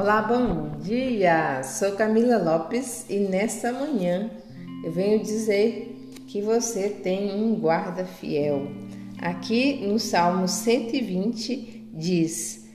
Olá, bom dia! Sou Camila Lopes e nesta manhã eu venho dizer que você tem um guarda fiel. Aqui no Salmo 120 diz: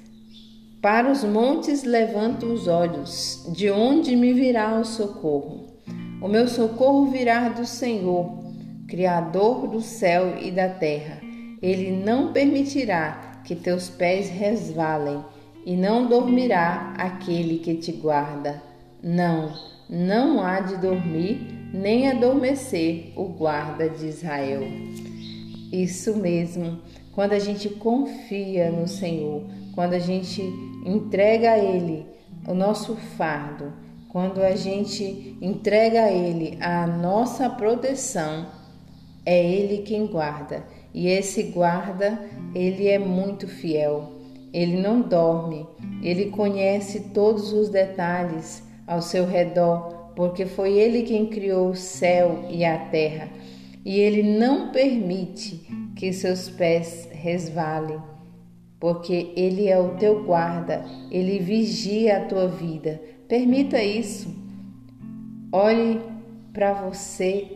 Para os montes levanto os olhos, de onde me virá o socorro? O meu socorro virá do Senhor, Criador do céu e da terra. Ele não permitirá que teus pés resvalem e não dormirá aquele que te guarda. Não, não há de dormir nem adormecer o guarda de Israel. Isso mesmo, quando a gente confia no Senhor, quando a gente entrega a Ele o nosso fardo, quando a gente entrega a Ele a nossa proteção, é Ele quem guarda. E esse guarda, ele é muito fiel. Ele não dorme, ele conhece todos os detalhes ao seu redor, porque foi ele quem criou o céu e a terra, e ele não permite que seus pés resvalem, porque ele é o teu guarda, ele vigia a tua vida. Permita isso. Olhe para você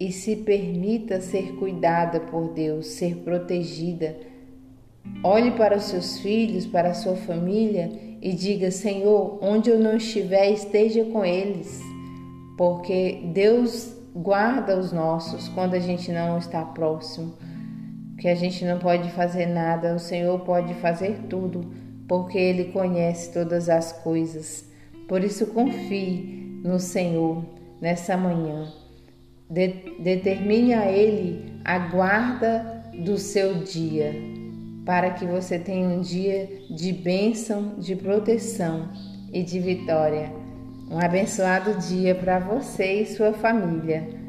e se permita ser cuidada por Deus, ser protegida Olhe para os seus filhos, para a sua família e diga: Senhor, onde eu não estiver, esteja com eles, porque Deus guarda os nossos quando a gente não está próximo, que a gente não pode fazer nada, o Senhor pode fazer tudo, porque Ele conhece todas as coisas. Por isso, confie no Senhor nessa manhã. De determine a Ele a guarda do seu dia para que você tenha um dia de bênção, de proteção e de vitória. Um abençoado dia para você e sua família.